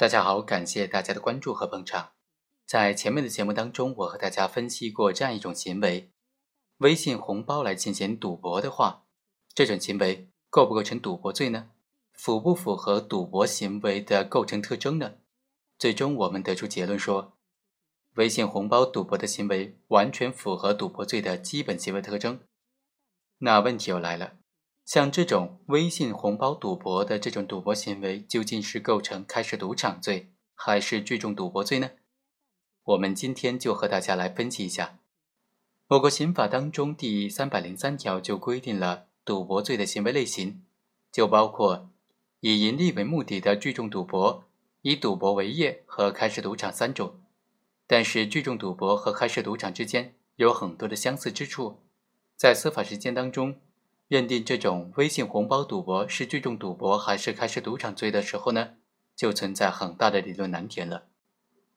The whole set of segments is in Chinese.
大家好，感谢大家的关注和捧场。在前面的节目当中，我和大家分析过这样一种行为：微信红包来进行赌博的话，这种行为构不构成赌博罪呢？符不符合赌博行为的构成特征呢？最终我们得出结论说，微信红包赌博的行为完全符合赌博罪的基本行为特征。那问题又来了。像这种微信红包赌博的这种赌博行为，究竟是构成开设赌场罪，还是聚众赌博罪呢？我们今天就和大家来分析一下。我国刑法当中第三百零三条就规定了赌博罪的行为类型，就包括以盈利为目的的聚众赌博、以赌博为业和开设赌场三种。但是聚众赌博和开设赌场之间有很多的相似之处，在司法实践当中。认定这种微信红包赌博是聚众赌博还是开设赌场罪的时候呢，就存在很大的理论难点了。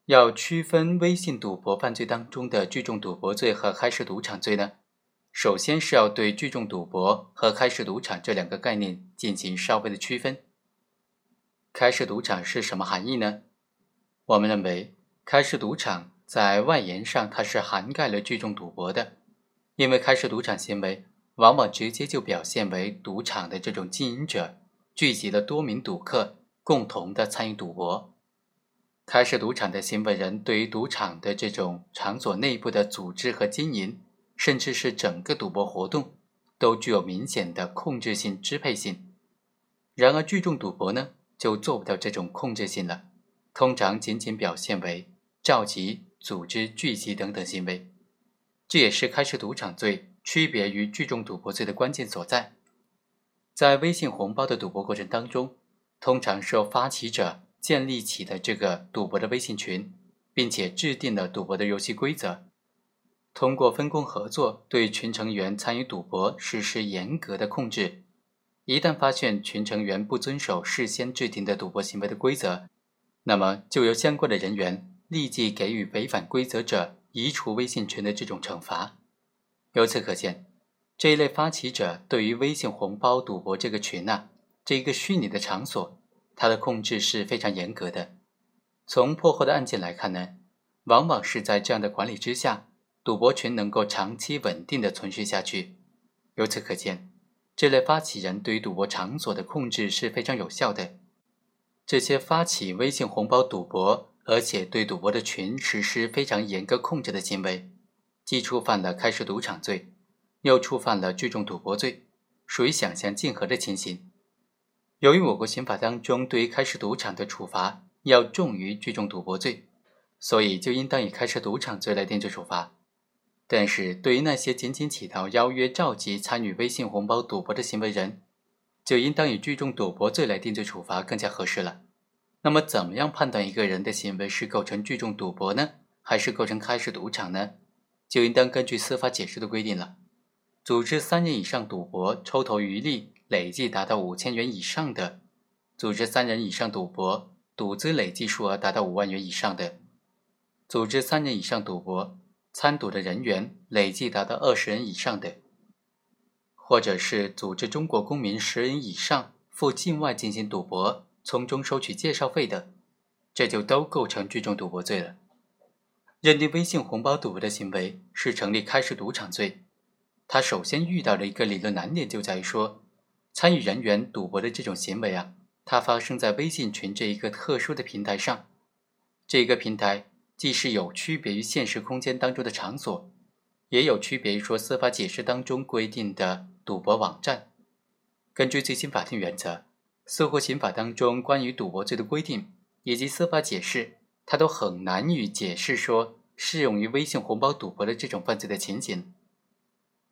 要区分微信赌博犯罪当中的聚众赌博罪和开设赌场罪呢，首先是要对聚众赌博和开设赌场这两个概念进行稍微的区分。开设赌场是什么含义呢？我们认为，开设赌场在外延上它是涵盖了聚众赌博的，因为开设赌场行为。往往直接就表现为赌场的这种经营者聚集了多名赌客，共同的参与赌博。开设赌场的行为人对于赌场的这种场所内部的组织和经营，甚至是整个赌博活动，都具有明显的控制性、支配性。然而，聚众赌博呢，就做不到这种控制性了，通常仅仅表现为召集、组织、聚集等等行为。这也是开设赌场罪。区别于聚众赌博罪的关键所在，在微信红包的赌博过程当中，通常是由发起者建立起的这个赌博的微信群，并且制定了赌博的游戏规则，通过分工合作对群成员参与赌博实施严格的控制。一旦发现群成员不遵守事先制定的赌博行为的规则，那么就由相关的人员立即给予违反规则者移除微信群的这种惩罚。由此可见，这一类发起者对于微信红包赌博这个群啊，这一个虚拟的场所，它的控制是非常严格的。从破获的案件来看呢，往往是在这样的管理之下，赌博群能够长期稳定的存续下去。由此可见，这类发起人对于赌博场所的控制是非常有效的。这些发起微信红包赌博，而且对赌博的群实施非常严格控制的行为。既触犯了开设赌场罪，又触犯了聚众赌博罪，属于想象竞合的情形。由于我国刑法当中对于开设赌场的处罚要重于聚众赌博罪，所以就应当以开设赌场罪来定罪处罚。但是，对于那些仅仅起到邀约、召集、参与微信红包赌博的行为人，就应当以聚众赌博罪来定罪处罚更加合适了。那么，怎么样判断一个人的行为是构成聚众赌博呢，还是构成开设赌场呢？就应当根据司法解释的规定了。组织三人以上赌博，抽头余利累计达到五千元以上的；组织三人以上赌博，赌资累计数额达到五万元以上的；组织三人以上赌博，参赌的人员累计达到二十人以上的；或者是组织中国公民十人以上赴境外进行赌博，从中收取介绍费的，这就都构成聚众赌博罪了。认定微信红包赌博的行为是成立开设赌场罪，他首先遇到的一个理论难点就在于说，参与人员赌博的这种行为啊，它发生在微信群这一个特殊的平台上，这个平台既是有区别于现实空间当中的场所，也有区别于说司法解释当中规定的赌博网站。根据最新法定原则，似乎刑法当中关于赌博罪的规定以及司法解释。他都很难以解释说适用于微信红包赌博的这种犯罪的情景，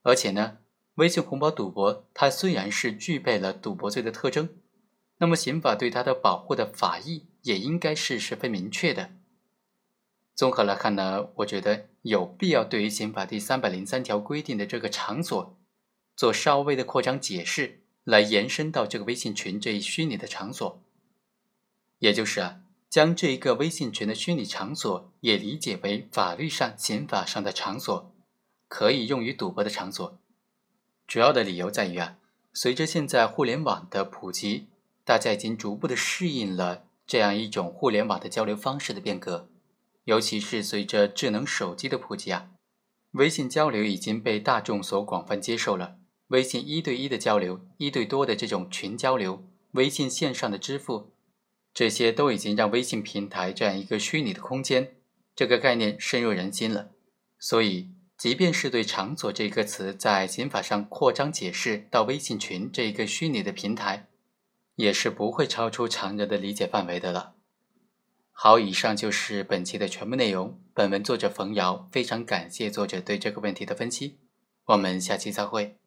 而且呢，微信红包赌博它虽然是具备了赌博罪的特征，那么刑法对它的保护的法益也应该是十分明确的。综合来看呢，我觉得有必要对于刑法第三百零三条规定的这个场所做稍微的扩张解释，来延伸到这个微信群这一虚拟的场所，也就是啊。将这一个微信群的虚拟场所也理解为法律上、刑法上的场所，可以用于赌博的场所。主要的理由在于啊，随着现在互联网的普及，大家已经逐步的适应了这样一种互联网的交流方式的变革，尤其是随着智能手机的普及啊，微信交流已经被大众所广泛接受了。微信一对一的交流，一对多的这种群交流，微信线上的支付，这些都已经让微信平台这样一个虚拟的空间这个概念深入人心了。所以。即便是对“场所”这个词在刑法上扩张解释到微信群这一个虚拟的平台，也是不会超出常人的理解范围的了。好，以上就是本期的全部内容。本文作者冯瑶，非常感谢作者对这个问题的分析。我们下期再会。